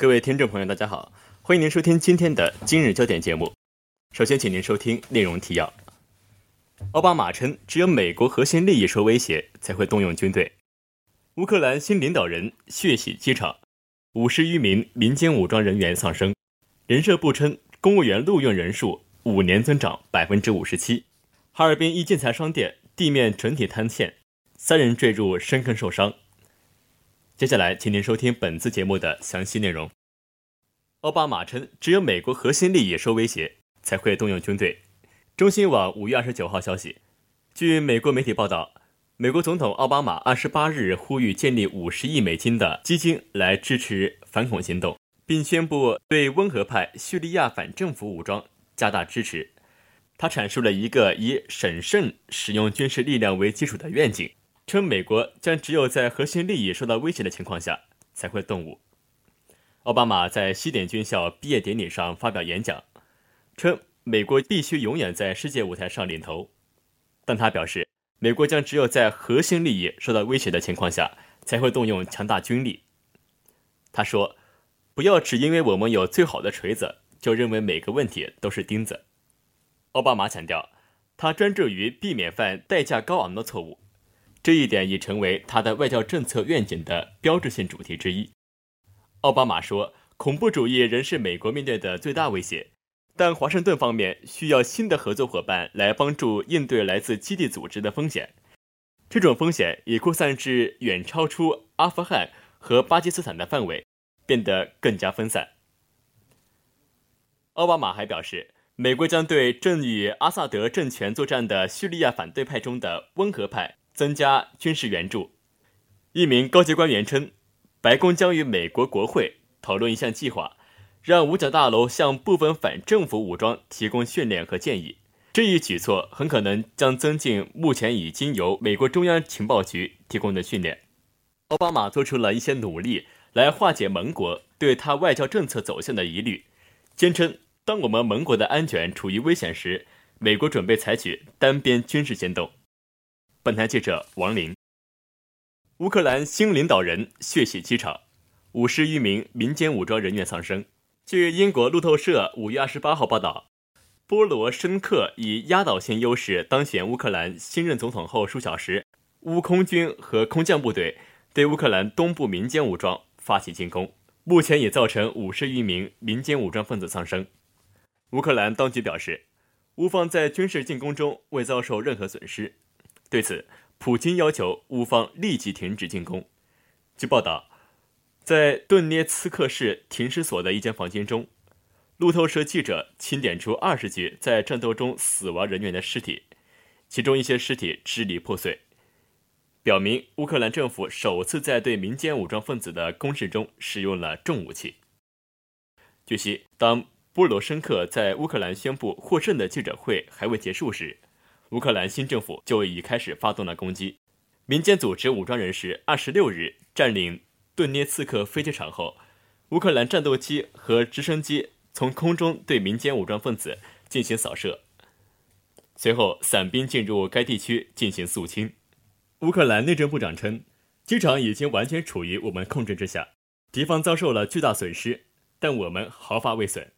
各位听众朋友，大家好，欢迎您收听今天的今日焦点节目。首先，请您收听内容提要。奥巴马称，只有美国核心利益受威胁，才会动用军队。乌克兰新领导人血洗机场，五十余名民间武装人员丧生。人社部称，公务员录用人数五年增长百分之五十七。哈尔滨一建材商店地面整体坍陷，三人坠入深坑受伤。接下来，请您收听本次节目的详细内容。奥巴马称，只有美国核心利益受威胁，才会动用军队。中新网五月二十九号消息，据美国媒体报道，美国总统奥巴马二十八日呼吁建立五十亿美金的基金来支持反恐行动，并宣布对温和派叙利亚反政府武装加大支持。他阐述了一个以审慎使用军事力量为基础的愿景。称美国将只有在核心利益受到威胁的情况下才会动武。奥巴马在西点军校毕业典礼上发表演讲，称美国必须永远在世界舞台上领头，但他表示，美国将只有在核心利益受到威胁的情况下才会动用强大军力。他说：“不要只因为我们有最好的锤子，就认为每个问题都是钉子。”奥巴马强调，他专注于避免犯代价高昂的错误。这一点已成为他的外交政策愿景的标志性主题之一。奥巴马说：“恐怖主义仍是美国面对的最大威胁，但华盛顿方面需要新的合作伙伴来帮助应对来自基地组织的风险。这种风险已扩散至远超出阿富汗和巴基斯坦的范围，变得更加分散。”奥巴马还表示，美国将对正与阿萨德政权作战的叙利亚反对派中的温和派。增加军事援助。一名高级官员称，白宫将与美国国会讨论一项计划，让五角大楼向部分反政府武装提供训练和建议。这一举措很可能将增进目前已经由美国中央情报局提供的训练。奥巴马做出了一些努力来化解盟国对他外交政策走向的疑虑，坚称，当我们盟国的安全处于危险时，美国准备采取单边军事行动。本台记者王林。乌克兰新领导人血洗机场，五十余名民间武装人员丧生。据英国路透社五月二十八号报道，波罗申克以压倒性优势当选乌克兰新任总统后数小时，乌空军和空降部队对乌克兰东部民间武装发起进攻，目前已造成五十余名民间武装分子丧生。乌克兰当局表示，乌方在军事进攻中未遭受任何损失。对此，普京要求乌方立即停止进攻。据报道，在顿涅茨克市停尸所的一间房间中，路透社记者清点出二十具在战斗中死亡人员的尸体，其中一些尸体支离破碎，表明乌克兰政府首次在对民间武装分子的攻势中使用了重武器。据悉，当波罗申克在乌克兰宣布获胜的记者会还未结束时。乌克兰新政府就已开始发动了攻击。民间组织武装人士二十六日占领顿涅茨克飞机场后，乌克兰战斗机和直升机从空中对民间武装分子进行扫射，随后伞兵进入该地区进行肃清。乌克兰内政部长称，机场已经完全处于我们控制之下，敌方遭受了巨大损失，但我们毫发未损。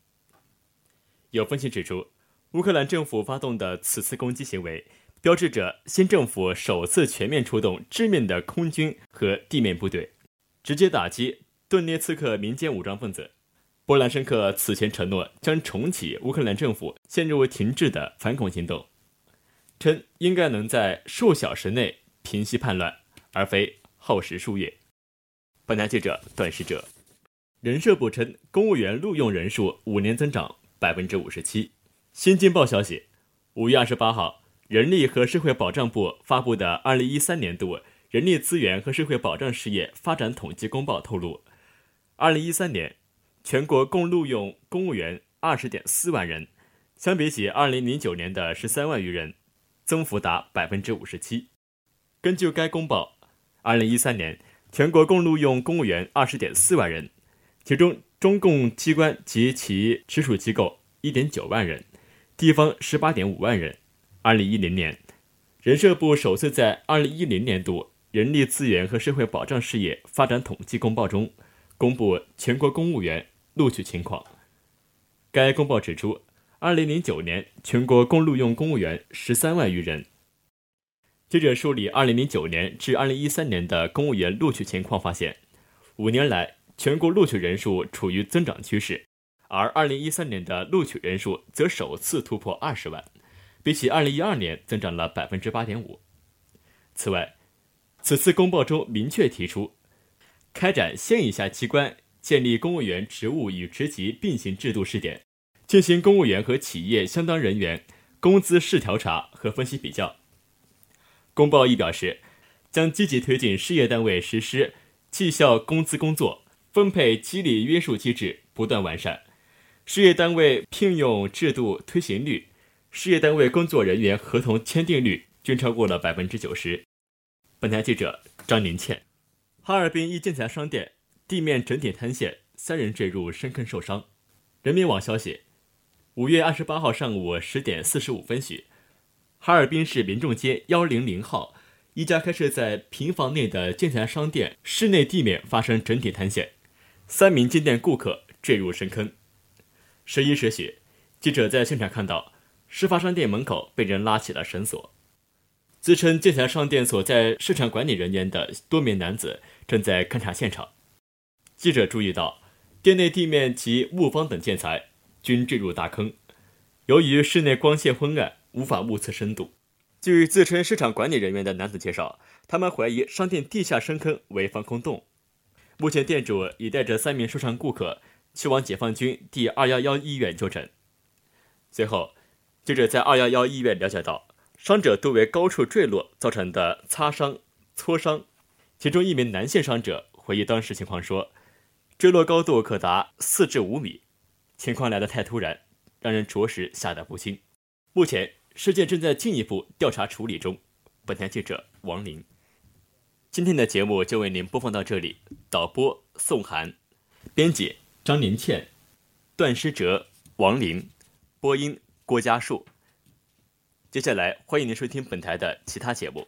有分析指出。乌克兰政府发动的此次攻击行为，标志着新政府首次全面出动致命的空军和地面部队，直接打击顿涅茨克民间武装分子。波兰申克此前承诺将重启乌克兰政府陷入停滞的反恐行动，称应该能在数小时内平息叛乱，而非耗时数月。本台记者段世哲。人社部称，公务员录用人数五年增长百分之五十七。新京报消息，五月二十八号，人力和社会保障部发布的二零一三年度人力资源和社会保障事业发展统计公报透露，二零一三年全国共录用公务员二十点四万人，相比起二零零九年的十三万余人，增幅达百分之五十七。根据该公报，二零一三年全国共录用公务员二十点四万人，其中中共机关及其直属机构一点九万人。地方十八点五万人。二零一零年，人社部首次在二零一零年度人力资源和社会保障事业发展统计公报中公布全国公务员录取情况。该公报指出，二零零九年全国共录用公务员十三万余人。记者梳理二零零九年至二零一三年的公务员录取情况，发现，五年来全国录取人数处于增长趋势，而二零一三年的录取人数则首次突破二十万，比起二零一二年增长了百分之八点五。此外，此次公报中明确提出，开展县以下机关建立公务员职务与职级并行制度试点，进行公务员和企业相当人员工资试调查和分析比较。公报亦表示，将积极推进事业单位实施绩效工资工作，分配激励约束机制不断完善，事业单位聘用制度推行率、事业单位工作人员合同签订率均超过了百分之九十。本台记者张宁倩，哈尔滨一建材商店地面整体坍陷，三人坠入深坑受伤。人民网消息，五月二十八号上午十点四十五分许。哈尔滨市民众街幺零零号一家开设在平房内的建材商店室内地面发生整体坍陷，三名进店顾客坠入深坑。十一时许，记者在现场看到，事发商店门口被人拉起了绳索。自称建材商店所在市场管理人员的多名男子正在勘察现场。记者注意到，店内地面及木方等建材均坠入大坑，由于室内光线昏暗。无法目测深度。据自称市场管理人员的男子介绍，他们怀疑商店地下深坑为防空洞。目前，店主已带着三名受伤顾客去往解放军第二幺幺医院就诊。随后，记者在二幺幺医院了解到，伤者多为高处坠落造成的擦伤、挫伤。其中一名男性伤者回忆当时情况说：“坠落高度可达四至五米，情况来得太突然，让人着实吓得不轻。”目前。事件正在进一步调查处理中。本台记者王林，今天的节目就为您播放到这里。导播宋涵，编辑张林倩，段诗哲、王林，播音郭家树。接下来欢迎您收听本台的其他节目。